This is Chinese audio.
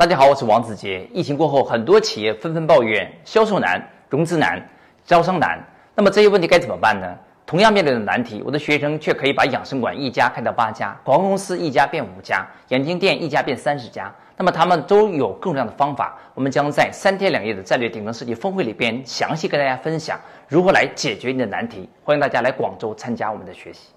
大家好我是王子杰。疫情过后很多企业纷纷抱怨销售难融资难招商难。那么这些问题该怎么办呢？同样面对的难题我的学生却可以把养生馆一家开到八家广告公司一家变五家眼镜店一家变三十家。那么他们都有各种各样的方法我们将在三天两夜的战略顶层设计峰会里边详细跟大家分享如何来解决你的难题。欢迎大家来广州参加我们的学习。